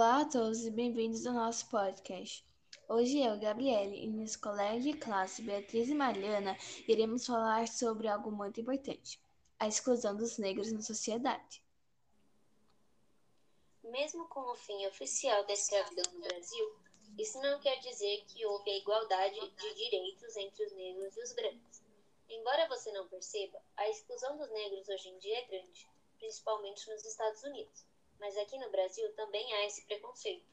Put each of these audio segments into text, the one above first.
Olá a todos e bem-vindos ao nosso podcast. Hoje eu, Gabriele, e minhas colegas de classe, Beatriz e Mariana, iremos falar sobre algo muito importante: a exclusão dos negros na sociedade. Mesmo com o fim oficial da escravidão no Brasil, isso não quer dizer que houve a igualdade de direitos entre os negros e os brancos. Embora você não perceba, a exclusão dos negros hoje em dia é grande, principalmente nos Estados Unidos mas aqui no Brasil também há esse preconceito.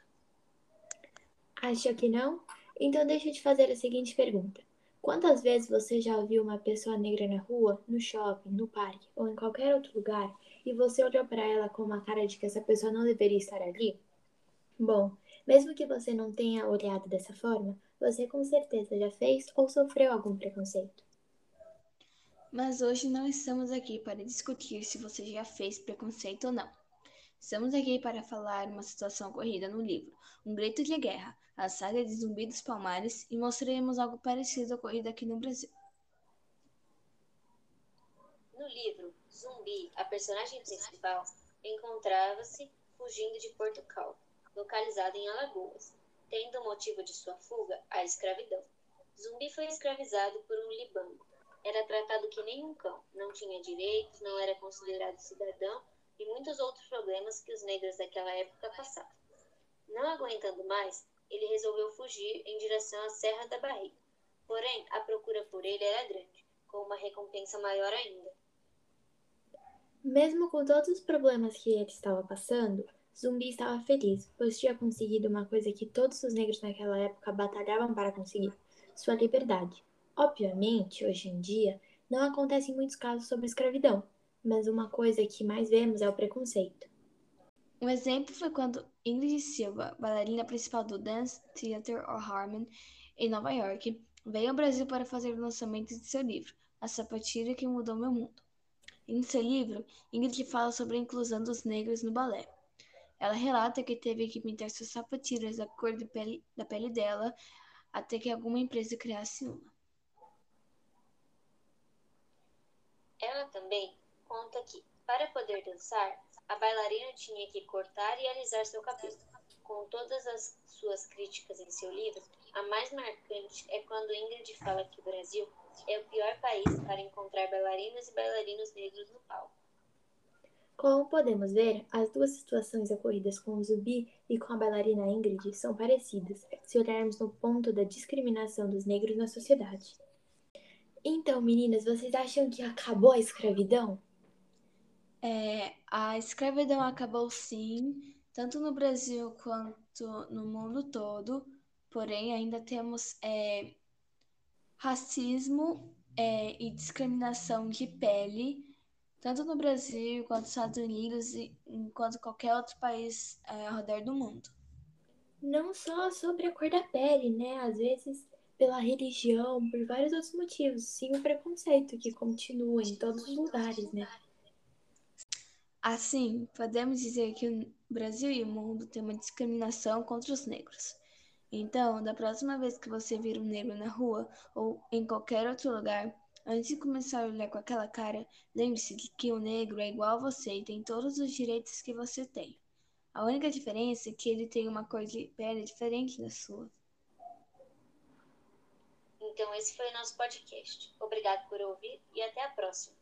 Acha que não? Então deixa eu te fazer a seguinte pergunta. Quantas vezes você já viu uma pessoa negra na rua, no shopping, no parque ou em qualquer outro lugar e você olhou para ela com uma cara de que essa pessoa não deveria estar ali? Bom, mesmo que você não tenha olhado dessa forma, você com certeza já fez ou sofreu algum preconceito. Mas hoje não estamos aqui para discutir se você já fez preconceito ou não. Estamos aqui para falar uma situação ocorrida no livro Um Grito de Guerra, a saga de Zumbi dos Palmares, e mostraremos algo parecido ocorrido aqui no Brasil. No livro Zumbi, a personagem principal encontrava-se fugindo de Portugal, localizado em Alagoas, tendo o motivo de sua fuga a escravidão. Zumbi foi escravizado por um libano. Era tratado que nem um cão, não tinha direitos, não era considerado cidadão e muitos outros problemas que os negros daquela época passavam. Não aguentando mais, ele resolveu fugir em direção à Serra da Barriga. Porém, a procura por ele era grande, com uma recompensa maior ainda. Mesmo com todos os problemas que ele estava passando, Zumbi estava feliz, pois tinha conseguido uma coisa que todos os negros naquela época batalhavam para conseguir: sua liberdade. Obviamente, hoje em dia, não acontecem muitos casos sobre escravidão, mas uma coisa que mais vemos é o preconceito. Um exemplo foi quando Ingrid Silva, bailarina principal do Dance Theater of Harmony em Nova York, veio ao Brasil para fazer o lançamento de seu livro, A Sapatilha que Mudou Meu Mundo. Em seu livro, Ingrid fala sobre a inclusão dos negros no balé. Ela relata que teve que pintar suas sapatilhas da cor de pele, da pele dela até que alguma empresa criasse uma. Ela também conta que, para poder dançar, a bailarina tinha que cortar e alisar seu cabelo. Com todas as suas críticas em seu livro, a mais marcante é quando Ingrid fala que o Brasil é o pior país para encontrar bailarinas e bailarinos negros no palco. Como podemos ver, as duas situações ocorridas com o Zubi e com a bailarina Ingrid são parecidas, se olharmos no ponto da discriminação dos negros na sociedade. Então, meninas, vocês acham que acabou a escravidão? É, a escravidão acabou sim, tanto no Brasil quanto no mundo todo, porém ainda temos é, racismo é, e discriminação de pele, tanto no Brasil quanto nos Estados Unidos e quanto qualquer outro país é, ao redor do mundo. Não só sobre a cor da pele, né? Às vezes pela religião, por vários outros motivos, sim o preconceito que continua em todos os lugares, né? Assim, podemos dizer que o Brasil e o mundo têm uma discriminação contra os negros. Então, da próxima vez que você vir um negro na rua ou em qualquer outro lugar, antes de começar a olhar com aquela cara, lembre-se de que o negro é igual a você e tem todos os direitos que você tem. A única diferença é que ele tem uma cor de pele diferente da sua. Então, esse foi o nosso podcast. Obrigado por ouvir e até a próxima.